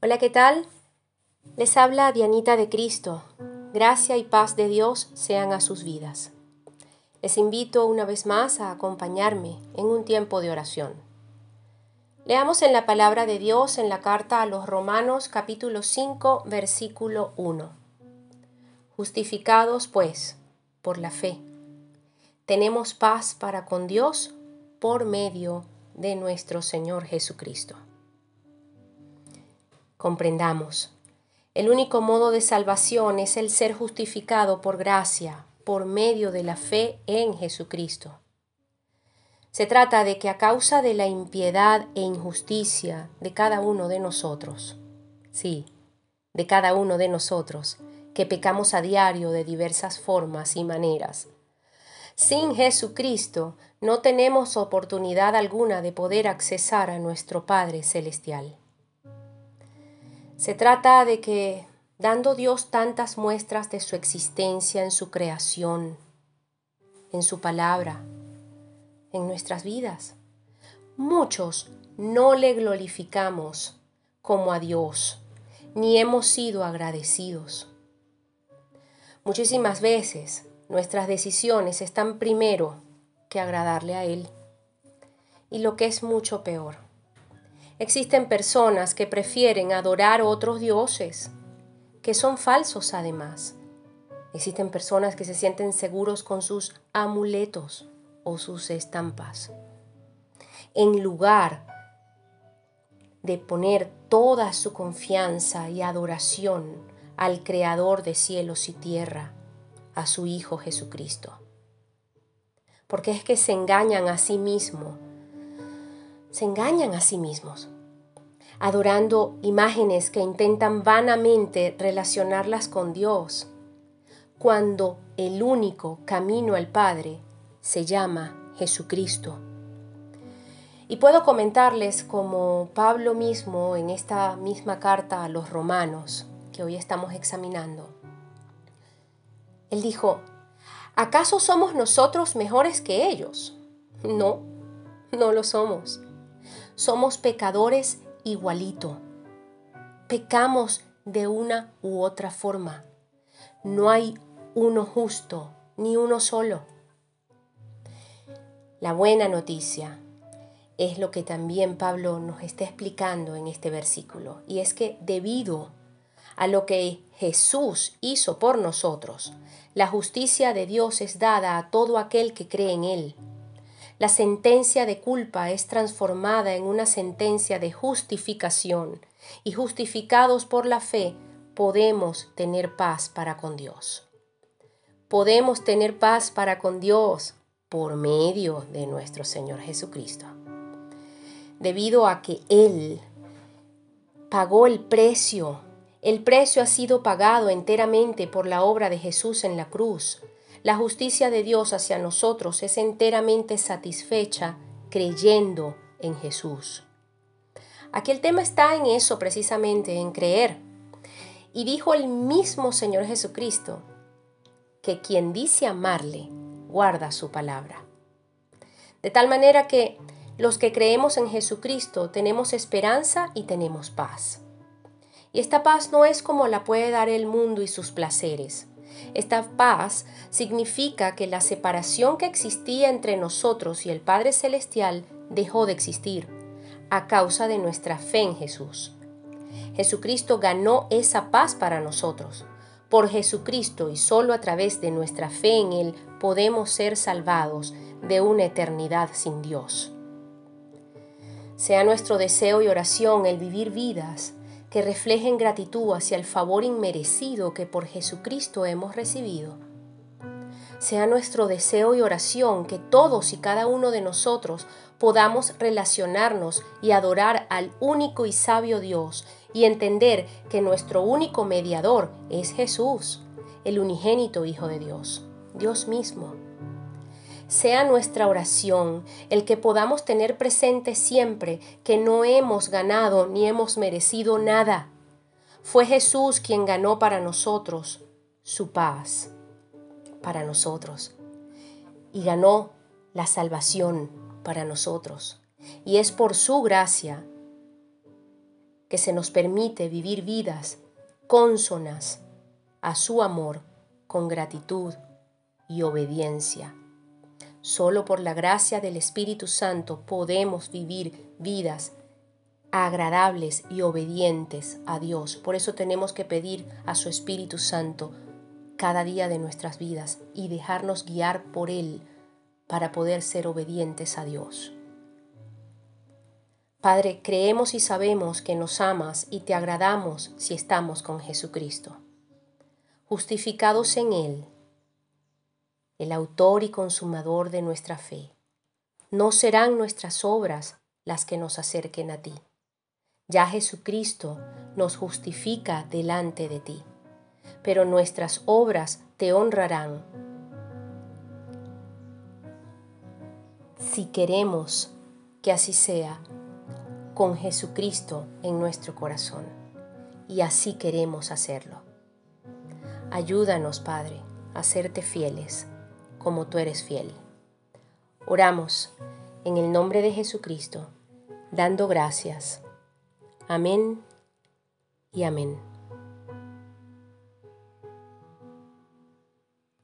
Hola, ¿qué tal? Les habla Dianita de Cristo. Gracia y paz de Dios sean a sus vidas. Les invito una vez más a acompañarme en un tiempo de oración. Leamos en la palabra de Dios en la carta a los Romanos capítulo 5 versículo 1. Justificados pues por la fe, tenemos paz para con Dios por medio de nuestro Señor Jesucristo. Comprendamos, el único modo de salvación es el ser justificado por gracia, por medio de la fe en Jesucristo. Se trata de que a causa de la impiedad e injusticia de cada uno de nosotros, sí, de cada uno de nosotros, que pecamos a diario de diversas formas y maneras, sin Jesucristo no tenemos oportunidad alguna de poder accesar a nuestro Padre Celestial. Se trata de que, dando Dios tantas muestras de su existencia en su creación, en su palabra, en nuestras vidas, muchos no le glorificamos como a Dios, ni hemos sido agradecidos. Muchísimas veces nuestras decisiones están primero que agradarle a Él. Y lo que es mucho peor, Existen personas que prefieren adorar otros dioses, que son falsos además. Existen personas que se sienten seguros con sus amuletos o sus estampas. En lugar de poner toda su confianza y adoración al Creador de cielos y tierra, a su Hijo Jesucristo. Porque es que se engañan a sí mismos se engañan a sí mismos, adorando imágenes que intentan vanamente relacionarlas con Dios, cuando el único camino al Padre se llama Jesucristo. Y puedo comentarles como Pablo mismo en esta misma carta a los romanos que hoy estamos examinando. Él dijo, ¿acaso somos nosotros mejores que ellos? No, no lo somos somos pecadores igualito. Pecamos de una u otra forma. No hay uno justo, ni uno solo. La buena noticia es lo que también Pablo nos está explicando en este versículo, y es que debido a lo que Jesús hizo por nosotros, la justicia de Dios es dada a todo aquel que cree en Él la sentencia de culpa es transformada en una sentencia de justificación y justificados por la fe podemos tener paz para con Dios. Podemos tener paz para con Dios por medio de nuestro Señor Jesucristo. Debido a que Él pagó el precio, el precio ha sido pagado enteramente por la obra de Jesús en la cruz la justicia de Dios hacia nosotros es enteramente satisfecha creyendo en Jesús. Aquí el tema está en eso precisamente, en creer. Y dijo el mismo Señor Jesucristo que quien dice amarle, guarda su palabra. De tal manera que los que creemos en Jesucristo tenemos esperanza y tenemos paz. Y esta paz no es como la puede dar el mundo y sus placeres. Esta paz significa que la separación que existía entre nosotros y el Padre Celestial dejó de existir a causa de nuestra fe en Jesús. Jesucristo ganó esa paz para nosotros. Por Jesucristo y solo a través de nuestra fe en Él podemos ser salvados de una eternidad sin Dios. Sea nuestro deseo y oración el vivir vidas que reflejen gratitud hacia el favor inmerecido que por Jesucristo hemos recibido. Sea nuestro deseo y oración que todos y cada uno de nosotros podamos relacionarnos y adorar al único y sabio Dios y entender que nuestro único mediador es Jesús, el unigénito Hijo de Dios, Dios mismo sea nuestra oración, el que podamos tener presente siempre que no hemos ganado ni hemos merecido nada. Fue Jesús quien ganó para nosotros su paz, para nosotros, y ganó la salvación para nosotros. Y es por su gracia que se nos permite vivir vidas cónsonas a su amor con gratitud y obediencia. Solo por la gracia del Espíritu Santo podemos vivir vidas agradables y obedientes a Dios. Por eso tenemos que pedir a su Espíritu Santo cada día de nuestras vidas y dejarnos guiar por Él para poder ser obedientes a Dios. Padre, creemos y sabemos que nos amas y te agradamos si estamos con Jesucristo. Justificados en Él, el autor y consumador de nuestra fe. No serán nuestras obras las que nos acerquen a ti. Ya Jesucristo nos justifica delante de ti, pero nuestras obras te honrarán. Si queremos que así sea, con Jesucristo en nuestro corazón, y así queremos hacerlo. Ayúdanos, Padre, a serte fieles como tú eres fiel. Oramos en el nombre de Jesucristo, dando gracias. Amén y amén.